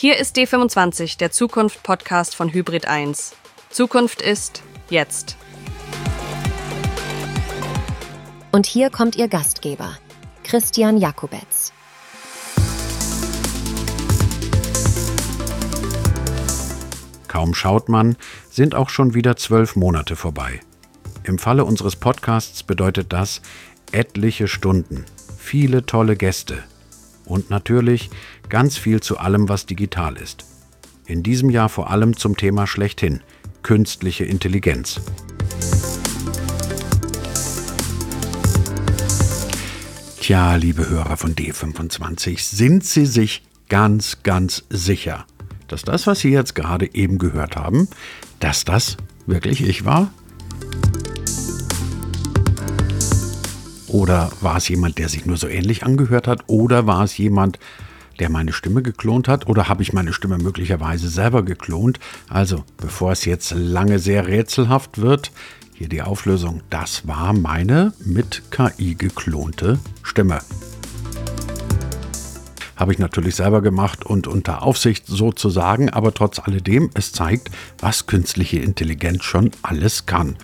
Hier ist D25, der Zukunft-Podcast von Hybrid 1. Zukunft ist jetzt. Und hier kommt Ihr Gastgeber, Christian Jakobetz. Kaum schaut man, sind auch schon wieder zwölf Monate vorbei. Im Falle unseres Podcasts bedeutet das etliche Stunden, viele tolle Gäste und natürlich ganz viel zu allem, was digital ist. In diesem Jahr vor allem zum Thema schlechthin, künstliche Intelligenz. Tja, liebe Hörer von D25, sind Sie sich ganz, ganz sicher, dass das, was Sie jetzt gerade eben gehört haben, dass das wirklich ich war? Oder war es jemand, der sich nur so ähnlich angehört hat? Oder war es jemand, der meine Stimme geklont hat? Oder habe ich meine Stimme möglicherweise selber geklont? Also, bevor es jetzt lange sehr rätselhaft wird, hier die Auflösung. Das war meine mit KI geklonte Stimme. Habe ich natürlich selber gemacht und unter Aufsicht sozusagen, aber trotz alledem, es zeigt, was künstliche Intelligenz schon alles kann.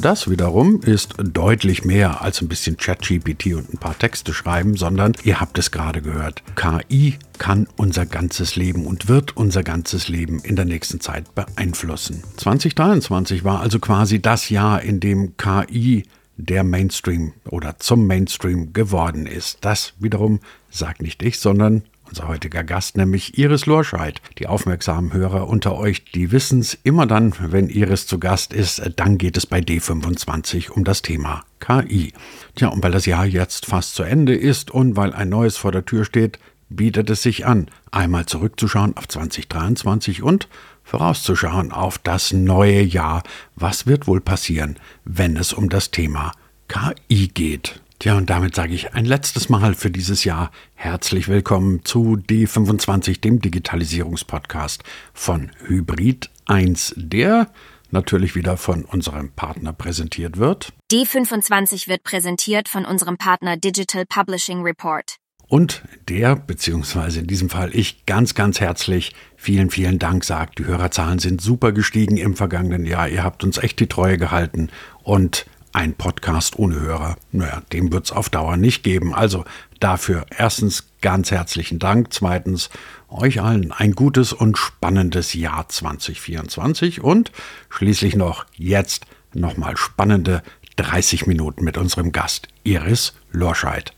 Das wiederum ist deutlich mehr als ein bisschen ChatGPT und ein paar Texte schreiben, sondern ihr habt es gerade gehört, KI kann unser ganzes Leben und wird unser ganzes Leben in der nächsten Zeit beeinflussen. 2023 war also quasi das Jahr, in dem KI der Mainstream oder zum Mainstream geworden ist. Das wiederum sagt nicht ich, sondern unser heutiger Gast, nämlich Iris Lorscheid. Die aufmerksamen Hörer unter euch, die wissen es immer dann, wenn Iris zu Gast ist, dann geht es bei D25 um das Thema KI. Tja, und weil das Jahr jetzt fast zu Ende ist und weil ein neues vor der Tür steht, bietet es sich an, einmal zurückzuschauen auf 2023 und vorauszuschauen auf das neue Jahr. Was wird wohl passieren, wenn es um das Thema KI geht? Tja, und damit sage ich ein letztes Mal für dieses Jahr herzlich willkommen zu D25, dem Digitalisierungspodcast von Hybrid 1, der natürlich wieder von unserem Partner präsentiert wird. D25 wird präsentiert von unserem Partner Digital Publishing Report. Und der, beziehungsweise in diesem Fall ich, ganz, ganz herzlich vielen, vielen Dank sagt. Die Hörerzahlen sind super gestiegen im vergangenen Jahr. Ihr habt uns echt die Treue gehalten und ein Podcast ohne Hörer, naja, dem wird es auf Dauer nicht geben. Also dafür erstens ganz herzlichen Dank. Zweitens euch allen ein gutes und spannendes Jahr 2024 und schließlich noch jetzt nochmal spannende 30 Minuten mit unserem Gast Iris Lorscheid.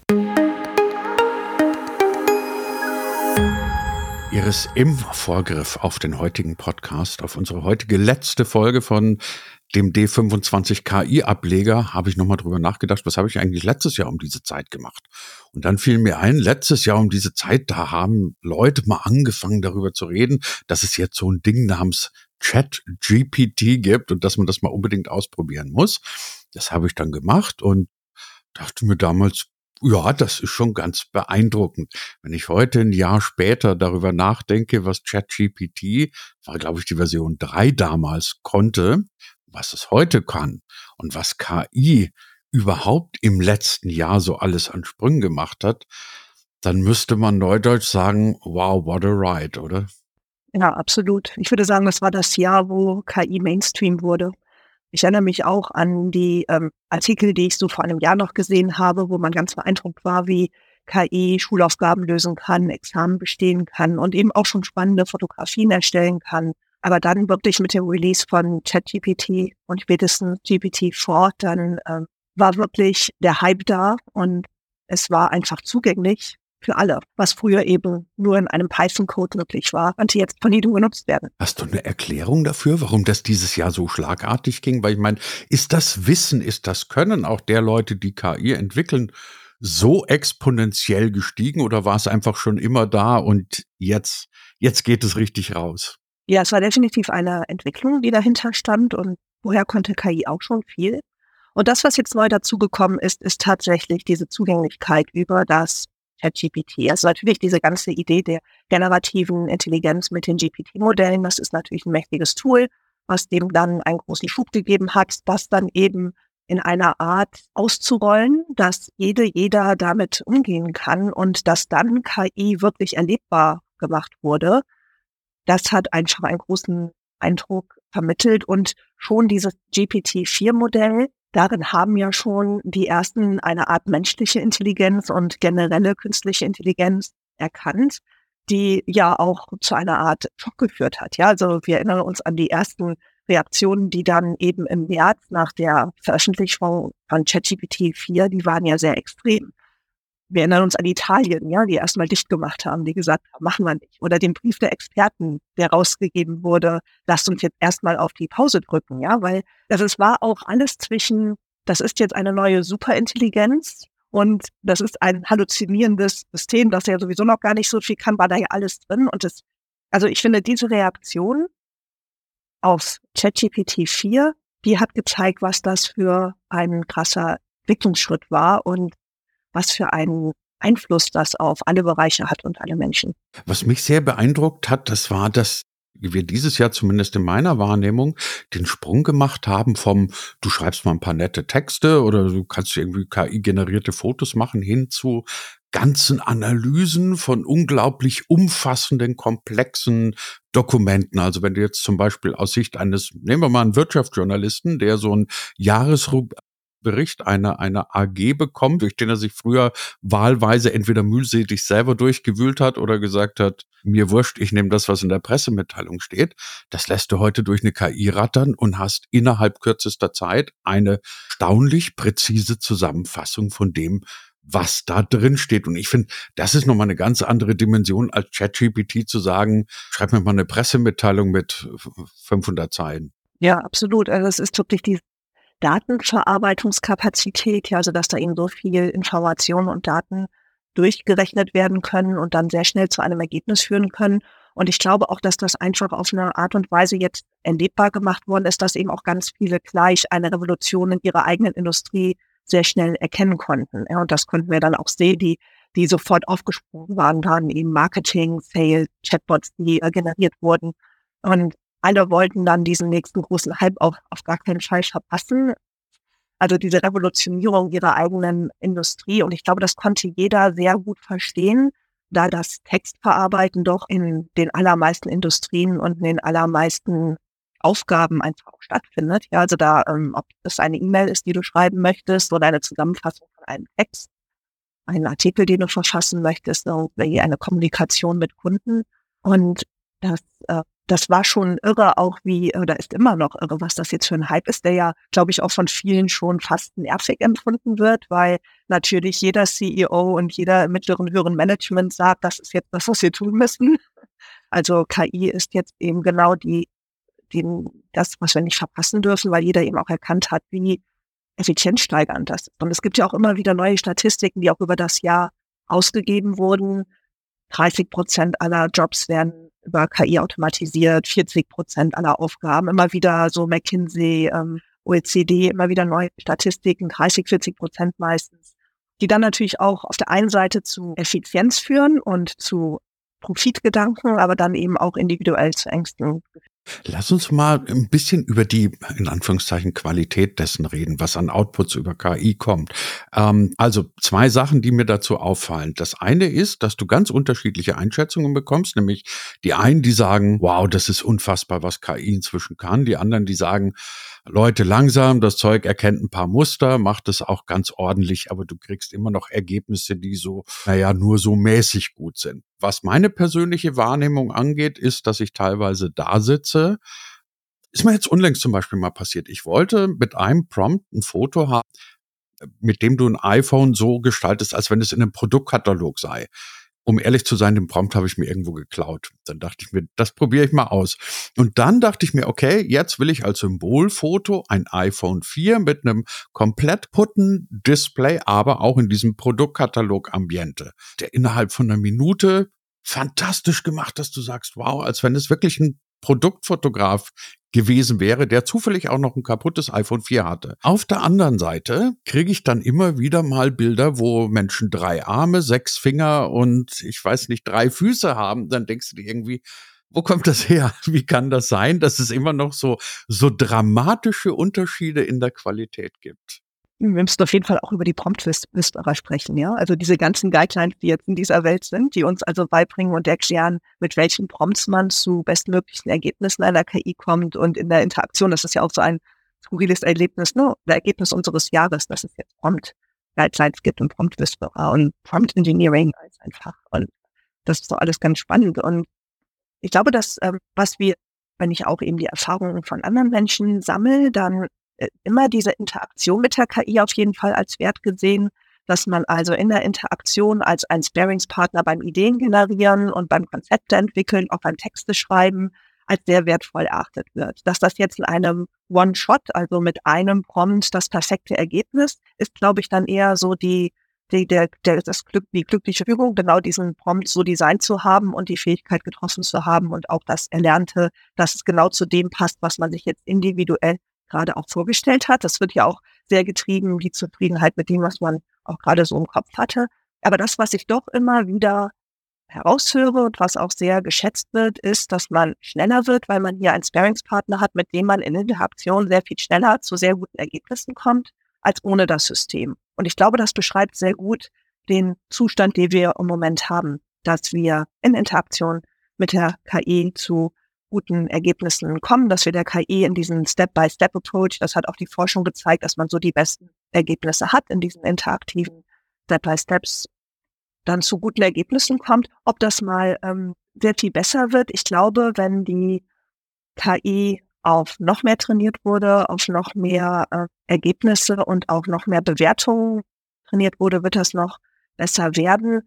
Iris, im Vorgriff auf den heutigen Podcast, auf unsere heutige letzte Folge von dem D25 KI-Ableger habe ich nochmal drüber nachgedacht, was habe ich eigentlich letztes Jahr um diese Zeit gemacht? Und dann fiel mir ein, letztes Jahr um diese Zeit, da haben Leute mal angefangen darüber zu reden, dass es jetzt so ein Ding namens Chat GPT gibt und dass man das mal unbedingt ausprobieren muss. Das habe ich dann gemacht und dachte mir damals, ja, das ist schon ganz beeindruckend. Wenn ich heute ein Jahr später darüber nachdenke, was ChatGPT, war glaube ich die Version 3 damals, konnte, was es heute kann und was KI überhaupt im letzten Jahr so alles an Sprüngen gemacht hat, dann müsste man neudeutsch sagen, wow, what a ride, oder? Ja, absolut. Ich würde sagen, das war das Jahr, wo KI Mainstream wurde. Ich erinnere mich auch an die ähm, Artikel, die ich so vor einem Jahr noch gesehen habe, wo man ganz beeindruckt war, wie KI Schulaufgaben lösen kann, Examen bestehen kann und eben auch schon spannende Fotografien erstellen kann. Aber dann wirklich mit dem Release von ChatGPT und spätestens GPT-4, dann äh, war wirklich der Hype da und es war einfach zugänglich für alle, was früher eben nur in einem Python-Code möglich war, konnte jetzt von jedem genutzt werden. Hast du eine Erklärung dafür, warum das dieses Jahr so schlagartig ging? Weil ich meine, ist das Wissen, ist das Können auch der Leute, die KI entwickeln, so exponentiell gestiegen oder war es einfach schon immer da und jetzt, jetzt geht es richtig raus? Ja, es war definitiv eine Entwicklung, die dahinter stand und vorher konnte KI auch schon viel. Und das, was jetzt neu dazugekommen ist, ist tatsächlich diese Zugänglichkeit über das ChatGPT. Also natürlich diese ganze Idee der generativen Intelligenz mit den GPT-Modellen, das ist natürlich ein mächtiges Tool, was dem dann einen großen Schub gegeben hat, was dann eben in einer Art auszurollen, dass jede, jeder damit umgehen kann und dass dann KI wirklich erlebbar gemacht wurde. Das hat einfach einen großen Eindruck vermittelt und schon dieses GPT-4-Modell, darin haben ja schon die ersten eine Art menschliche Intelligenz und generelle künstliche Intelligenz erkannt, die ja auch zu einer Art Schock geführt hat. Ja, also wir erinnern uns an die ersten Reaktionen, die dann eben im März nach der Veröffentlichung von ChatGPT 4, die waren ja sehr extrem. Wir erinnern uns an Italien, ja, die erstmal dicht gemacht haben, die gesagt haben, machen wir nicht. Oder den Brief der Experten, der rausgegeben wurde, lasst uns jetzt erstmal auf die Pause drücken, ja, weil das es war auch alles zwischen, das ist jetzt eine neue Superintelligenz und das ist ein halluzinierendes System, das ja sowieso noch gar nicht so viel kann, war da ja alles drin. Und das, also ich finde, diese Reaktion auf ChatGPT 4, die hat gezeigt, was das für ein krasser Entwicklungsschritt war und was für einen Einfluss das auf alle Bereiche hat und alle Menschen. Was mich sehr beeindruckt hat, das war, dass wir dieses Jahr zumindest in meiner Wahrnehmung den Sprung gemacht haben vom, du schreibst mal ein paar nette Texte oder du kannst irgendwie KI-generierte Fotos machen hin zu ganzen Analysen von unglaublich umfassenden, komplexen Dokumenten. Also wenn du jetzt zum Beispiel aus Sicht eines, nehmen wir mal einen Wirtschaftsjournalisten, der so ein Jahresrub Bericht einer, einer AG bekommt, durch den er sich früher wahlweise entweder mühselig selber durchgewühlt hat oder gesagt hat, mir wurscht, ich nehme das, was in der Pressemitteilung steht. Das lässt du heute durch eine KI rattern und hast innerhalb kürzester Zeit eine staunlich präzise Zusammenfassung von dem, was da drin steht. Und ich finde, das ist nochmal eine ganz andere Dimension als ChatGPT zu sagen, schreib mir mal eine Pressemitteilung mit 500 Zeilen. Ja, absolut. Also es ist wirklich die Datenverarbeitungskapazität, ja, also dass da eben so viel Informationen und Daten durchgerechnet werden können und dann sehr schnell zu einem Ergebnis führen können. Und ich glaube auch, dass das einfach auf eine Art und Weise jetzt erlebbar gemacht worden ist, dass eben auch ganz viele gleich eine Revolution in ihrer eigenen Industrie sehr schnell erkennen konnten. Ja, und das konnten wir dann auch sehen, die, die sofort aufgesprungen waren, waren eben Marketing, Sales, Chatbots, die äh, generiert wurden. Und alle wollten dann diesen nächsten großen Hype auch auf gar keinen Fall verpassen. Also diese Revolutionierung ihrer eigenen Industrie. Und ich glaube, das konnte jeder sehr gut verstehen, da das Textverarbeiten doch in den allermeisten Industrien und in den allermeisten Aufgaben einfach auch stattfindet. Ja, also da, ähm, ob es eine E-Mail ist, die du schreiben möchtest oder eine Zusammenfassung von einem Text, einen Artikel, den du verfassen möchtest, irgendwie eine Kommunikation mit Kunden. Und das, äh, das war schon irre, auch wie, oder ist immer noch irre, was das jetzt für ein Hype ist, der ja, glaube ich, auch von vielen schon fast nervig empfunden wird, weil natürlich jeder CEO und jeder mittleren, höheren Management sagt, das ist jetzt das, was wir tun müssen. Also KI ist jetzt eben genau die den, das, was wir nicht verpassen dürfen, weil jeder eben auch erkannt hat, wie effizienzsteigernd das ist. Und es gibt ja auch immer wieder neue Statistiken, die auch über das Jahr ausgegeben wurden. 30 Prozent aller Jobs werden über KI automatisiert, 40 Prozent aller Aufgaben, immer wieder so McKinsey, ähm, OECD, immer wieder neue Statistiken, 30, 40 Prozent meistens, die dann natürlich auch auf der einen Seite zu Effizienz führen und zu Profitgedanken, aber dann eben auch individuell zu Ängsten Lass uns mal ein bisschen über die, in Anführungszeichen, Qualität dessen reden, was an Outputs über KI kommt. Ähm, also zwei Sachen, die mir dazu auffallen. Das eine ist, dass du ganz unterschiedliche Einschätzungen bekommst, nämlich die einen, die sagen, wow, das ist unfassbar, was KI inzwischen kann. Die anderen, die sagen, Leute langsam, das Zeug erkennt ein paar Muster, macht es auch ganz ordentlich, aber du kriegst immer noch Ergebnisse, die so, naja, nur so mäßig gut sind. Was meine persönliche Wahrnehmung angeht, ist, dass ich teilweise da sitze. Ist mir jetzt unlängst zum Beispiel mal passiert. Ich wollte mit einem Prompt ein Foto haben, mit dem du ein iPhone so gestaltest, als wenn es in einem Produktkatalog sei um ehrlich zu sein, den Prompt habe ich mir irgendwo geklaut. Dann dachte ich mir, das probiere ich mal aus. Und dann dachte ich mir, okay, jetzt will ich als Symbolfoto ein iPhone 4 mit einem komplett putten Display, aber auch in diesem Produktkatalog-Ambiente, der innerhalb von einer Minute fantastisch gemacht, dass du sagst, wow, als wenn es wirklich ein Produktfotograf gewesen wäre, der zufällig auch noch ein kaputtes iPhone 4 hatte. Auf der anderen Seite kriege ich dann immer wieder mal Bilder, wo Menschen drei Arme, sechs Finger und ich weiß nicht, drei Füße haben. Dann denkst du dir irgendwie, wo kommt das her? Wie kann das sein, dass es immer noch so, so dramatische Unterschiede in der Qualität gibt? Wir müssen auf jeden Fall auch über die Prompt-Whisperer sprechen, ja. Also diese ganzen Guidelines, die jetzt in dieser Welt sind, die uns also beibringen und erklären, mit welchen Prompts man zu bestmöglichen Ergebnissen einer KI kommt und in der Interaktion, das ist ja auch so ein skurriles Erlebnis, ne? Der Ergebnis unseres Jahres, dass es jetzt Prompt Guidelines gibt und Prompt Whisperer und Prompt Engineering als einfach. Und das ist so alles ganz spannend. Und ich glaube, dass, ähm, was wir, wenn ich auch eben die Erfahrungen von anderen Menschen sammle, dann immer diese Interaktion mit der KI auf jeden Fall als Wert gesehen, dass man also in der Interaktion als ein Sparingspartner beim Ideen generieren und beim Konzepte entwickeln, auch beim Texte schreiben, als sehr wertvoll erachtet wird. Dass das jetzt in einem One-Shot, also mit einem Prompt das perfekte Ergebnis, ist, glaube ich, dann eher so die, die, der, der, das Glück, die glückliche Führung, genau diesen Prompt so designt zu haben und die Fähigkeit getroffen zu haben und auch das Erlernte, dass es genau zu dem passt, was man sich jetzt individuell gerade auch vorgestellt hat. Das wird ja auch sehr getrieben, die Zufriedenheit mit dem, was man auch gerade so im Kopf hatte. Aber das, was ich doch immer wieder heraushöre und was auch sehr geschätzt wird, ist, dass man schneller wird, weil man hier einen Sparingspartner hat, mit dem man in Interaktion sehr viel schneller zu sehr guten Ergebnissen kommt, als ohne das System. Und ich glaube, das beschreibt sehr gut den Zustand, den wir im Moment haben, dass wir in Interaktion mit der KI zu guten Ergebnissen kommen, dass wir der KI in diesen Step-by-Step-Approach, das hat auch die Forschung gezeigt, dass man so die besten Ergebnisse hat in diesen interaktiven Step-by-Steps, dann zu guten Ergebnissen kommt. Ob das mal ähm, sehr viel besser wird, ich glaube, wenn die KI auf noch mehr trainiert wurde, auf noch mehr äh, Ergebnisse und auch noch mehr Bewertungen trainiert wurde, wird das noch besser werden.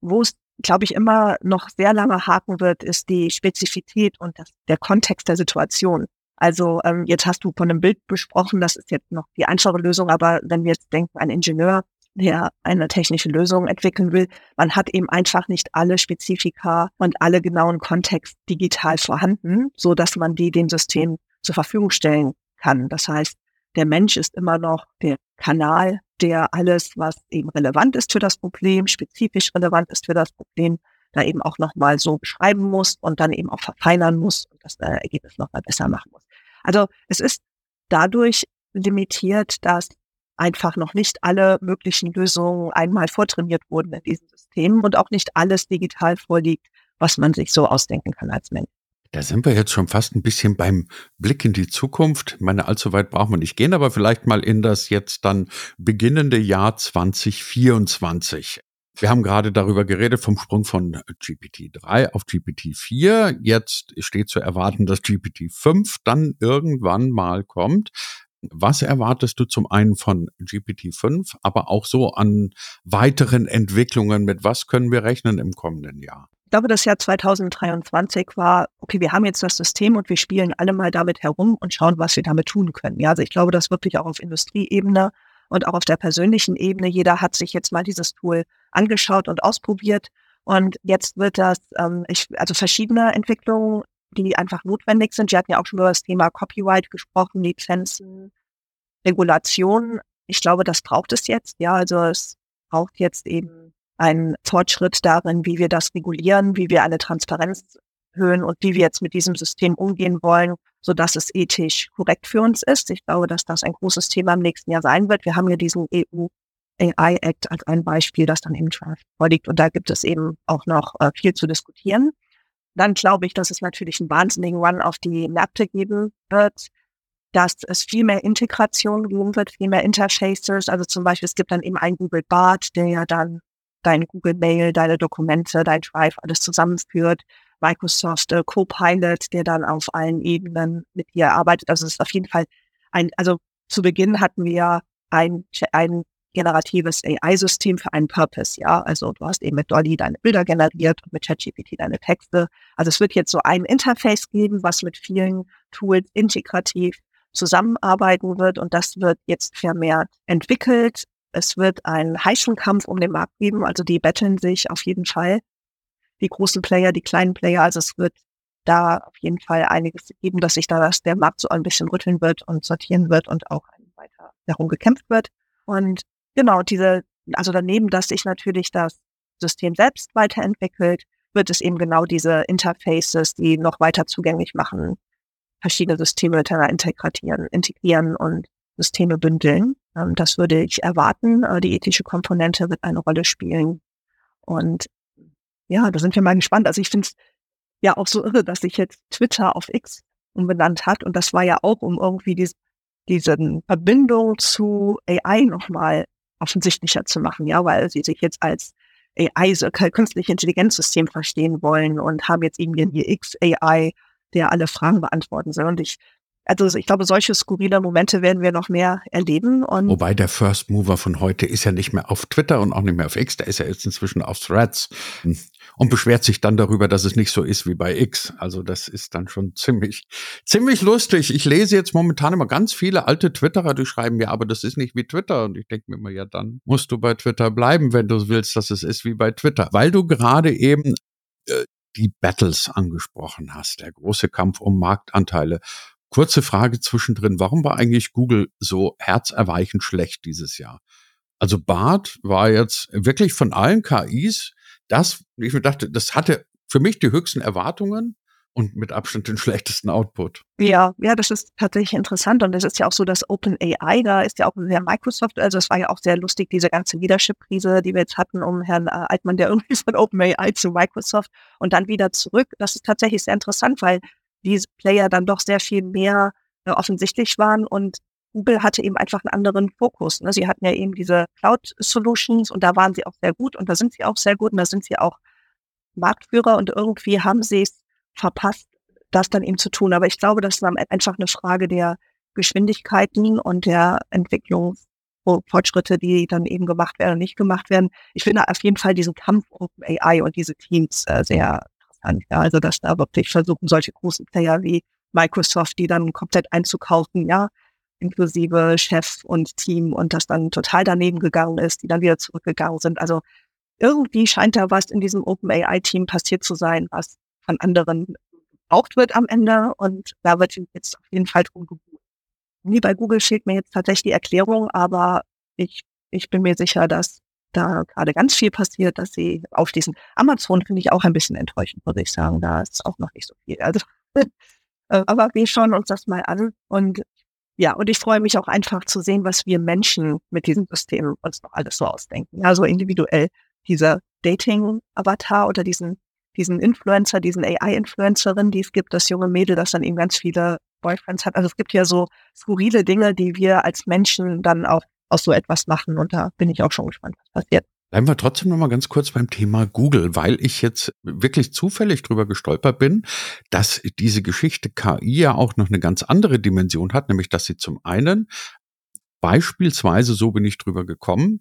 Wo es glaube ich, immer noch sehr lange haken wird, ist die Spezifität und das, der Kontext der Situation. Also ähm, jetzt hast du von einem Bild besprochen, das ist jetzt noch die einfache Lösung, aber wenn wir jetzt denken, ein Ingenieur, der eine technische Lösung entwickeln will, man hat eben einfach nicht alle Spezifika und alle genauen Kontext digital vorhanden, so dass man die dem System zur Verfügung stellen kann. Das heißt, der Mensch ist immer noch der Kanal, der alles, was eben relevant ist für das Problem, spezifisch relevant ist für das Problem, da eben auch nochmal so beschreiben muss und dann eben auch verfeinern muss und das äh, Ergebnis nochmal besser machen muss. Also es ist dadurch limitiert, dass einfach noch nicht alle möglichen Lösungen einmal vortrainiert wurden in diesem System und auch nicht alles digital vorliegt, was man sich so ausdenken kann als Mensch. Da sind wir jetzt schon fast ein bisschen beim Blick in die Zukunft. Ich meine, allzu weit brauchen wir nicht gehen, aber vielleicht mal in das jetzt dann beginnende Jahr 2024. Wir haben gerade darüber geredet vom Sprung von GPT-3 auf GPT-4. Jetzt steht zu erwarten, dass GPT-5 dann irgendwann mal kommt. Was erwartest du zum einen von GPT-5, aber auch so an weiteren Entwicklungen? Mit was können wir rechnen im kommenden Jahr? Glaube, das Jahr 2023 war, okay, wir haben jetzt das System und wir spielen alle mal damit herum und schauen, was wir damit tun können. Ja, also ich glaube, das wirklich auch auf Industrieebene und auch auf der persönlichen Ebene. Jeder hat sich jetzt mal dieses Tool angeschaut und ausprobiert. Und jetzt wird das, ähm, ich, also verschiedene Entwicklungen, die einfach notwendig sind. Wir hatten ja auch schon über das Thema Copyright gesprochen, Lizenzen, Regulation. Ich glaube, das braucht es jetzt. Ja, also es braucht jetzt eben ein Fortschritt darin, wie wir das regulieren, wie wir eine Transparenz erhöhen und wie wir jetzt mit diesem System umgehen wollen, so dass es ethisch korrekt für uns ist. Ich glaube, dass das ein großes Thema im nächsten Jahr sein wird. Wir haben ja diesen EU AI Act als ein Beispiel, das dann im Draft vorliegt. Und da gibt es eben auch noch äh, viel zu diskutieren. Dann glaube ich, dass es natürlich einen wahnsinnigen Run auf die Märkte geben wird, dass es viel mehr Integration geben wird, viel mehr Interfaces. Also zum Beispiel, es gibt dann eben einen Google Bart, der ja dann dein Google Mail, deine Dokumente, dein Drive alles zusammenführt. Microsoft äh, Copilot, der dann auf allen Ebenen mit dir arbeitet. Also es ist auf jeden Fall ein, also zu Beginn hatten wir ein, ein generatives AI-System für einen Purpose, ja. Also du hast eben mit Dolly deine Bilder generiert und mit ChatGPT deine Texte. Also es wird jetzt so ein Interface geben, was mit vielen Tools integrativ zusammenarbeiten wird und das wird jetzt vermehrt entwickelt es wird einen heißen Kampf um den Markt geben, also die betteln sich auf jeden Fall. Die großen Player, die kleinen Player, also es wird da auf jeden Fall einiges geben, dass sich da das, der Markt so ein bisschen rütteln wird und sortieren wird und auch weiter darum gekämpft wird. Und genau, diese, also daneben, dass sich natürlich das System selbst weiterentwickelt, wird es eben genau diese Interfaces, die noch weiter zugänglich machen, verschiedene Systeme miteinander integrieren, integrieren und Systeme bündeln. Ähm, das würde ich erwarten. Äh, die ethische Komponente wird eine Rolle spielen. Und ja, da sind wir mal gespannt. Also ich finde es ja auch so irre, dass sich jetzt Twitter auf X umbenannt hat. Und das war ja auch, um irgendwie dies, diese Verbindung zu AI nochmal offensichtlicher zu machen, ja, weil sie sich jetzt als AI, so künstliche Intelligenzsystem verstehen wollen und haben jetzt eben ihr X-AI, der alle Fragen beantworten soll. Und ich also ich glaube, solche skurrile Momente werden wir noch mehr erleben. Und Wobei der First Mover von heute ist ja nicht mehr auf Twitter und auch nicht mehr auf X, der ist ja jetzt inzwischen auf Threads und beschwert sich dann darüber, dass es nicht so ist wie bei X. Also das ist dann schon ziemlich, ziemlich lustig. Ich lese jetzt momentan immer ganz viele alte Twitterer, die schreiben ja, aber das ist nicht wie Twitter. Und ich denke mir immer, ja, dann musst du bei Twitter bleiben, wenn du willst, dass es ist wie bei Twitter. Weil du gerade eben äh, die Battles angesprochen hast, der große Kampf um Marktanteile. Kurze Frage zwischendrin. Warum war eigentlich Google so herzerweichend schlecht dieses Jahr? Also Bart war jetzt wirklich von allen KIs das, ich mir dachte, das hatte für mich die höchsten Erwartungen und mit Abstand den schlechtesten Output. Ja, ja, das ist tatsächlich interessant und es ist ja auch so, dass OpenAI, da ist ja auch sehr Microsoft, also es war ja auch sehr lustig, diese ganze Leadership-Krise, die wir jetzt hatten um Herrn äh, Altmann, der irgendwie von OpenAI zu Microsoft und dann wieder zurück. Das ist tatsächlich sehr interessant, weil diese Player dann doch sehr viel mehr äh, offensichtlich waren und Google hatte eben einfach einen anderen Fokus. Ne? Sie hatten ja eben diese Cloud Solutions und da waren sie auch sehr gut und da sind sie auch sehr gut und da sind sie auch Marktführer und irgendwie haben sie es verpasst, das dann eben zu tun. Aber ich glaube, das ist einfach eine Frage der Geschwindigkeiten und der Entwicklungsfortschritte, die dann eben gemacht werden und nicht gemacht werden. Ich finde auf jeden Fall diesen Kampf Open AI und diese Teams äh, sehr interessant. Ja, also dass da wirklich versuchen, solche großen Player wie Microsoft, die dann komplett einzukaufen, ja, inklusive Chef und Team und das dann total daneben gegangen ist, die dann wieder zurückgegangen sind. Also irgendwie scheint da was in diesem OpenAI-Team passiert zu sein, was von anderen gebraucht wird am Ende und da wird jetzt auf jeden Fall drum gebucht. Nee, bei Google fehlt mir jetzt tatsächlich die Erklärung, aber ich, ich bin mir sicher, dass da gerade ganz viel passiert, dass sie aufschließen. Amazon finde ich auch ein bisschen enttäuschend, muss ich sagen. Da ist auch noch nicht so viel. Also, äh, aber wir schauen uns das mal an und ja, und ich freue mich auch einfach zu sehen, was wir Menschen mit diesem System uns noch alles so ausdenken. Ja, so individuell dieser Dating-Avatar oder diesen, diesen Influencer, diesen AI-Influencerin, die es gibt, das junge Mädel, das dann eben ganz viele Boyfriends hat. Also es gibt ja so skurrile Dinge, die wir als Menschen dann auch aus so etwas machen. Und da bin ich auch schon gespannt, was passiert. Bleiben wir trotzdem noch mal ganz kurz beim Thema Google, weil ich jetzt wirklich zufällig drüber gestolpert bin, dass diese Geschichte KI ja auch noch eine ganz andere Dimension hat, nämlich dass sie zum einen beispielsweise, so bin ich drüber gekommen,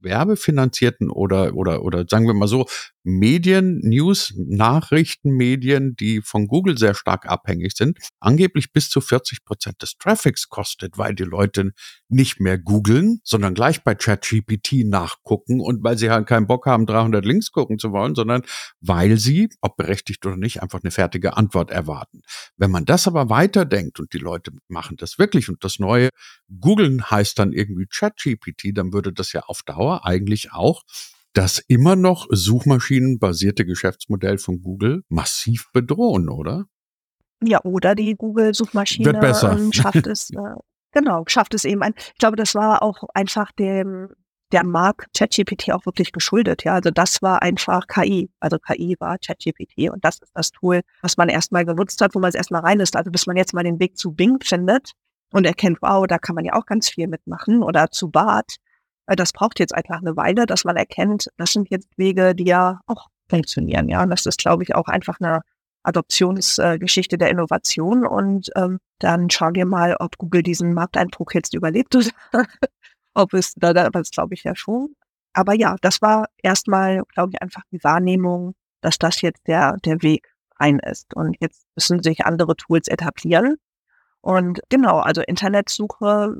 werbefinanzierten oder, oder, oder sagen wir mal so, Medien, News, Nachrichtenmedien, die von Google sehr stark abhängig sind, angeblich bis zu 40 Prozent des Traffics kostet, weil die Leute nicht mehr googeln, sondern gleich bei ChatGPT nachgucken und weil sie halt keinen Bock haben, 300 Links gucken zu wollen, sondern weil sie, ob berechtigt oder nicht, einfach eine fertige Antwort erwarten. Wenn man das aber weiterdenkt und die Leute machen das wirklich und das neue Googeln heißt dann irgendwie ChatGPT, dann würde das ja auf Dauer eigentlich auch das immer noch suchmaschinenbasierte Geschäftsmodell von Google massiv bedrohen, oder? Ja, oder die Google-Suchmaschine ähm, schafft es, äh, genau, schafft es eben ein. Ich glaube, das war auch einfach dem, der Markt ChatGPT auch wirklich geschuldet. Ja, also das war einfach KI. Also KI war ChatGPT und das ist das Tool, was man erstmal genutzt hat, wo man es erstmal rein ist. Also bis man jetzt mal den Weg zu Bing findet und erkennt, wow, da kann man ja auch ganz viel mitmachen oder zu Bart das braucht jetzt einfach eine Weile, dass man erkennt, das sind jetzt Wege, die ja auch funktionieren. Ja, und das ist, glaube ich, auch einfach eine Adoptionsgeschichte äh, der Innovation. Und ähm, dann schauen wir mal, ob Google diesen Markteinbruch jetzt überlebt oder ob es, da, das glaube ich ja schon. Aber ja, das war erstmal, glaube ich, einfach die Wahrnehmung, dass das jetzt der, der Weg rein ist. Und jetzt müssen sich andere Tools etablieren. Und genau, also Internetsuche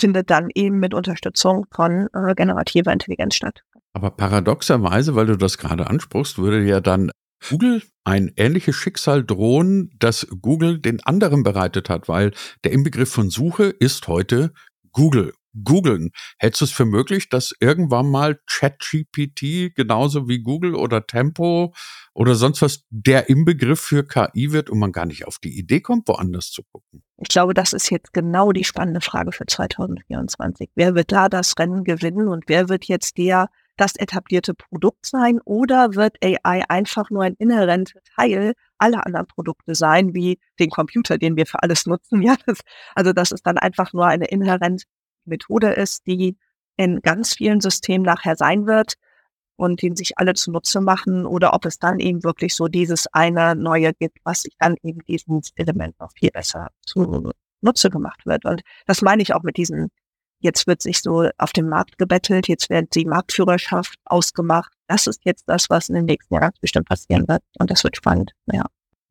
findet dann eben mit Unterstützung von äh, generativer Intelligenz statt. Aber paradoxerweise, weil du das gerade ansprichst, würde ja dann Google ein ähnliches Schicksal drohen, das Google den anderen bereitet hat, weil der Inbegriff von Suche ist heute Google. Googeln. Hältst du es für möglich, dass irgendwann mal ChatGPT genauso wie Google oder Tempo oder sonst was der Inbegriff für KI wird und man gar nicht auf die Idee kommt, woanders zu gucken? Ich glaube, das ist jetzt genau die spannende Frage für 2024. Wer wird da das Rennen gewinnen und wer wird jetzt der das etablierte Produkt sein oder wird AI einfach nur ein inhärenter Teil aller anderen Produkte sein, wie den Computer, den wir für alles nutzen? Ja, das, also dass es dann einfach nur eine inhärent Methode ist, die in ganz vielen Systemen nachher sein wird und den sich alle zunutze machen oder ob es dann eben wirklich so dieses eine neue gibt, was sich dann eben diesem Element noch viel besser zunutze gemacht wird. Und das meine ich auch mit diesen Jetzt wird sich so auf dem Markt gebettelt, jetzt wird die Marktführerschaft ausgemacht. Das ist jetzt das, was in den nächsten Jahren bestimmt passieren wird. Und das wird spannend, ja.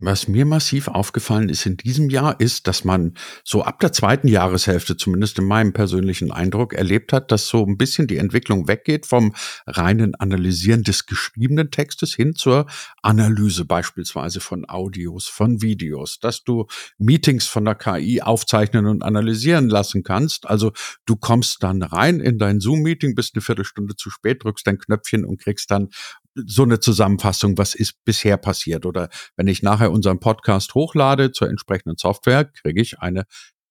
Was mir massiv aufgefallen ist in diesem Jahr, ist, dass man so ab der zweiten Jahreshälfte, zumindest in meinem persönlichen Eindruck, erlebt hat, dass so ein bisschen die Entwicklung weggeht vom reinen Analysieren des geschriebenen Textes hin zur Analyse beispielsweise von Audios, von Videos, dass du Meetings von der KI aufzeichnen und analysieren lassen kannst. Also du kommst dann rein in dein Zoom-Meeting, bist eine Viertelstunde zu spät, drückst dein Knöpfchen und kriegst dann so eine Zusammenfassung, was ist bisher passiert. Oder wenn ich nachher unseren Podcast hochlade zur entsprechenden Software, kriege ich eine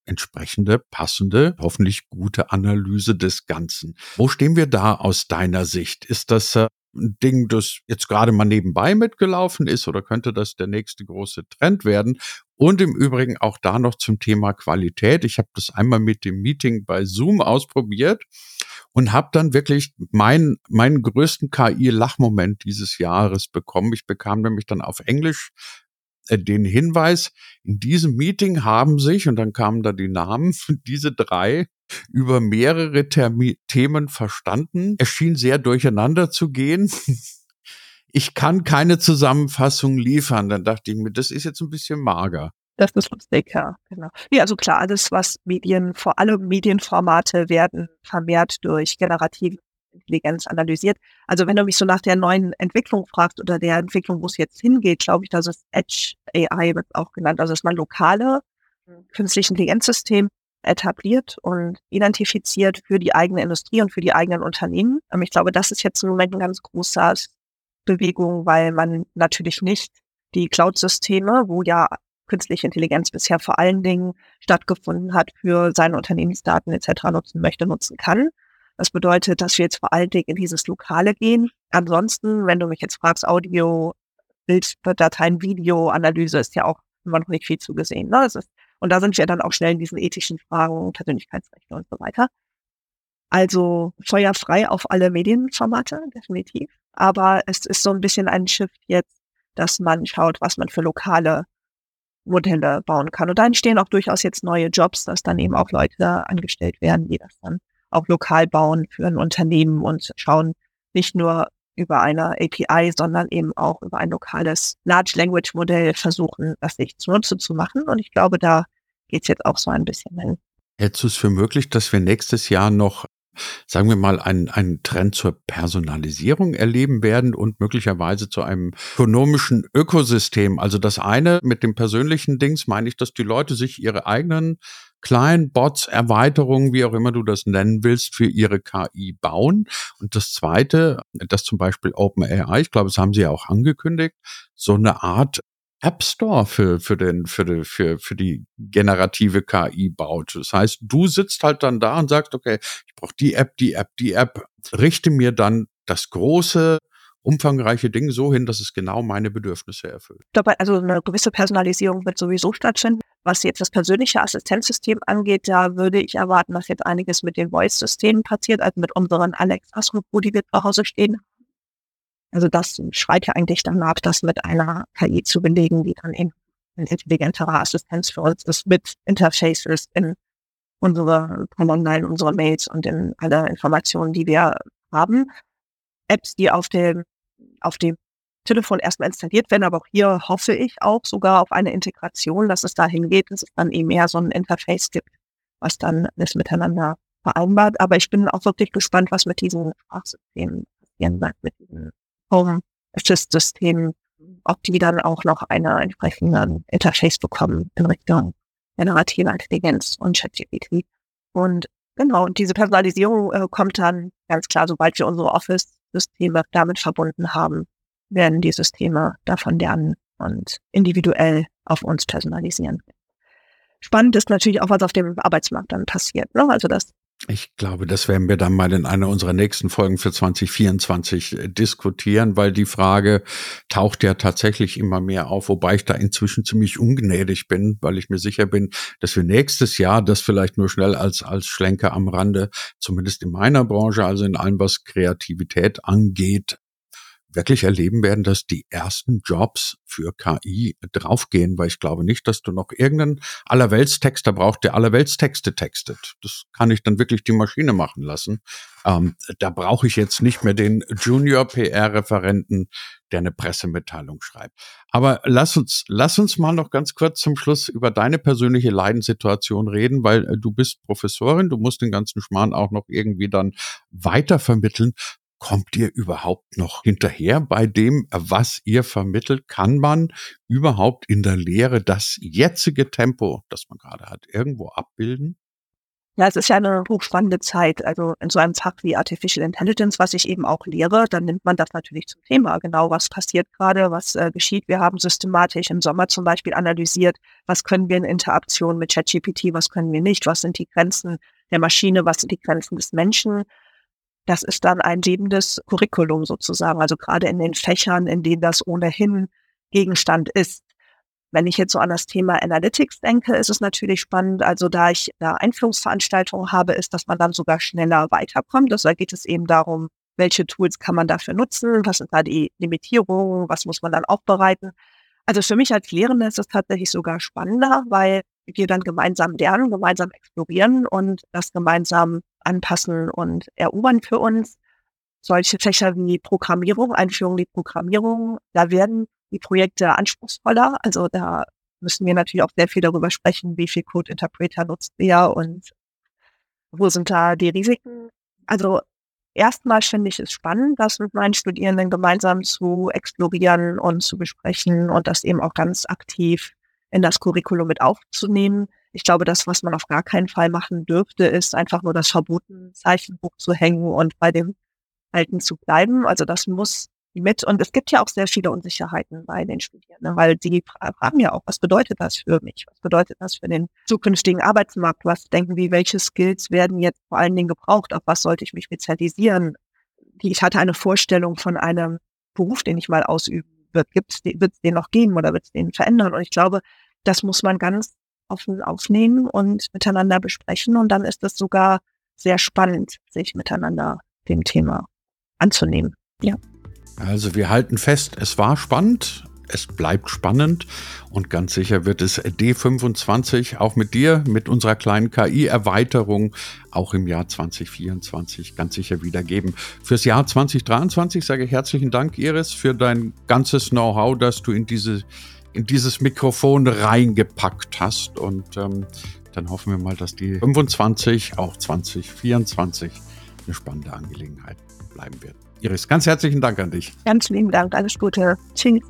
entsprechende, passende, hoffentlich gute Analyse des Ganzen. Wo stehen wir da aus deiner Sicht? Ist das äh, ein Ding, das jetzt gerade mal nebenbei mitgelaufen ist oder könnte das der nächste große Trend werden? Und im Übrigen auch da noch zum Thema Qualität. Ich habe das einmal mit dem Meeting bei Zoom ausprobiert und habe dann wirklich meinen meinen größten KI-Lachmoment dieses Jahres bekommen. Ich bekam nämlich dann auf Englisch äh, den Hinweis, in diesem Meeting haben sich, und dann kamen da die Namen, diese drei über mehrere Termi Themen verstanden. Es schien sehr durcheinander zu gehen. Ich kann keine Zusammenfassung liefern. Dann dachte ich mir, das ist jetzt ein bisschen mager. Das ist lustig, ja, genau. Ja, also klar, alles, was Medien, vor allem Medienformate werden vermehrt durch generative Intelligenz analysiert. Also wenn du mich so nach der neuen Entwicklung fragst oder der Entwicklung, wo es jetzt hingeht, glaube ich, dass es Edge AI wird auch genannt. Also dass man lokale künstliche Intelligenzsystem etabliert und identifiziert für die eigene Industrie und für die eigenen Unternehmen. Ich glaube, das ist jetzt im Moment eine ganz große Bewegung, weil man natürlich nicht die Cloud-Systeme, wo ja künstliche Intelligenz bisher vor allen Dingen stattgefunden hat, für seine Unternehmensdaten etc. nutzen möchte, nutzen kann. Das bedeutet, dass wir jetzt vor allen Dingen in dieses Lokale gehen. Ansonsten, wenn du mich jetzt fragst, Audio, Bilddateien, Videoanalyse ist ja auch immer noch nicht viel zugesehen. Ne? Ist, und da sind wir dann auch schnell in diesen ethischen Fragen, Persönlichkeitsrechte und so weiter. Also feuerfrei auf alle Medienformate, definitiv. Aber es ist so ein bisschen ein Shift jetzt, dass man schaut, was man für lokale Modelle bauen kann. Und da entstehen auch durchaus jetzt neue Jobs, dass dann eben auch Leute angestellt werden, die das dann auch lokal bauen für ein Unternehmen und schauen nicht nur über eine API, sondern eben auch über ein lokales Large Language Modell versuchen, das sich zunutze zu machen. Und ich glaube, da geht es jetzt auch so ein bisschen hin. Hältst du es für möglich, dass wir nächstes Jahr noch sagen wir mal, einen, einen Trend zur Personalisierung erleben werden und möglicherweise zu einem ökonomischen Ökosystem. Also das eine mit dem persönlichen Dings meine ich, dass die Leute sich ihre eigenen kleinen Bots, Erweiterungen, wie auch immer du das nennen willst, für ihre KI bauen. Und das zweite, dass zum Beispiel OpenAI, ich glaube, das haben sie ja auch angekündigt, so eine Art App Store für, für, den, für, die, für, für die generative KI baut. Das heißt, du sitzt halt dann da und sagst, okay, ich brauche die App, die App, die App, richte mir dann das große, umfangreiche Ding so hin, dass es genau meine Bedürfnisse erfüllt. Dabei, also eine gewisse Personalisierung wird sowieso stattfinden. Was jetzt das persönliche Assistenzsystem angeht, da würde ich erwarten, dass jetzt einiges mit den Voice-Systemen passiert, also mit unseren Alexas, wo die wir zu Hause stehen also das schreit ja eigentlich danach, das mit einer KI zu belegen, die dann eben ein intelligenterer Assistenz für uns ist mit Interfaces in unsere in unsere Mails und in alle Informationen, die wir haben. Apps, die auf dem, auf dem Telefon erstmal installiert werden, aber auch hier hoffe ich auch sogar auf eine Integration, dass es dahin geht, dass es dann eben mehr so ein Interface gibt, was dann das miteinander vereinbart. Aber ich bin auch wirklich gespannt, was mit diesen Sprachsystemen passieren wird, mit diesen Home Assist System, ob die dann auch noch eine entsprechende Interface bekommen in Richtung generative Intelligenz und ChatGPT. Und genau, und diese Personalisierung äh, kommt dann ganz klar, sobald wir unsere Office-Systeme damit verbunden haben, werden die Systeme davon lernen und individuell auf uns personalisieren. spannend ist natürlich auch, was auf dem Arbeitsmarkt dann passiert. Ne? Also das ich glaube, das werden wir dann mal in einer unserer nächsten Folgen für 2024 äh, diskutieren, weil die Frage taucht ja tatsächlich immer mehr auf, wobei ich da inzwischen ziemlich ungnädig bin, weil ich mir sicher bin, dass wir nächstes Jahr das vielleicht nur schnell als, als Schlenker am Rande, zumindest in meiner Branche, also in allem, was Kreativität angeht, wirklich erleben werden, dass die ersten Jobs für KI draufgehen, weil ich glaube nicht, dass du noch irgendeinen Allerweltstexter brauchst, der Allerweltstexte textet. Das kann ich dann wirklich die Maschine machen lassen. Ähm, da brauche ich jetzt nicht mehr den Junior PR-Referenten, der eine Pressemitteilung schreibt. Aber lass uns, lass uns mal noch ganz kurz zum Schluss über deine persönliche Leidenssituation reden, weil äh, du bist Professorin, du musst den ganzen Schmarrn auch noch irgendwie dann weitervermitteln. Kommt ihr überhaupt noch hinterher bei dem, was ihr vermittelt? Kann man überhaupt in der Lehre das jetzige Tempo, das man gerade hat, irgendwo abbilden? Ja, es ist ja eine hochspannende Zeit. Also in so einem Fach wie Artificial Intelligence, was ich eben auch lehre, dann nimmt man das natürlich zum Thema. Genau, was passiert gerade, was äh, geschieht. Wir haben systematisch im Sommer zum Beispiel analysiert, was können wir in Interaktion mit ChatGPT, was können wir nicht, was sind die Grenzen der Maschine, was sind die Grenzen des Menschen. Das ist dann ein lebendes Curriculum sozusagen, also gerade in den Fächern, in denen das ohnehin Gegenstand ist. Wenn ich jetzt so an das Thema Analytics denke, ist es natürlich spannend. Also da ich da Einführungsveranstaltungen habe, ist, dass man dann sogar schneller weiterkommt. Also da geht es eben darum, welche Tools kann man dafür nutzen, was sind da die Limitierungen, was muss man dann aufbereiten. Also für mich als Lehrende ist es tatsächlich sogar spannender, weil wir dann gemeinsam lernen, gemeinsam explorieren und das gemeinsam anpassen und erobern für uns. Solche Fächer wie Programmierung, Einführung in die Programmierung, da werden die Projekte anspruchsvoller. Also da müssen wir natürlich auch sehr viel darüber sprechen, wie viel Code Interpreter nutzt wer und wo sind da die Risiken. Also erstmal finde ich es spannend, das mit meinen Studierenden gemeinsam zu explorieren und zu besprechen und das eben auch ganz aktiv in das Curriculum mit aufzunehmen. Ich glaube, das, was man auf gar keinen Fall machen dürfte, ist einfach nur das verbotene Zeichenbuch zu hängen und bei dem Alten zu bleiben. Also das muss mit. Und es gibt ja auch sehr viele Unsicherheiten bei den Studierenden, weil die fragen ja auch, was bedeutet das für mich? Was bedeutet das für den zukünftigen Arbeitsmarkt? Was denken wir, welche Skills werden jetzt vor allen Dingen gebraucht? Auf was sollte ich mich spezialisieren? Ich hatte eine Vorstellung von einem Beruf, den ich mal ausüben wird. Wird es den noch geben oder wird es den verändern? Und ich glaube, das muss man ganz offen aufnehmen und miteinander besprechen. Und dann ist es sogar sehr spannend, sich miteinander dem Thema anzunehmen. Ja. Also wir halten fest, es war spannend, es bleibt spannend und ganz sicher wird es D25 auch mit dir, mit unserer kleinen KI-Erweiterung auch im Jahr 2024 ganz sicher wieder geben. Fürs Jahr 2023 sage ich herzlichen Dank, Iris, für dein ganzes Know-how, das du in diese in dieses Mikrofon reingepackt hast. Und ähm, dann hoffen wir mal, dass die 25, auch 2024 eine spannende Angelegenheit bleiben wird. Iris, ganz herzlichen Dank an dich. Ganz lieben Dank. Alles Gute. Tschüss.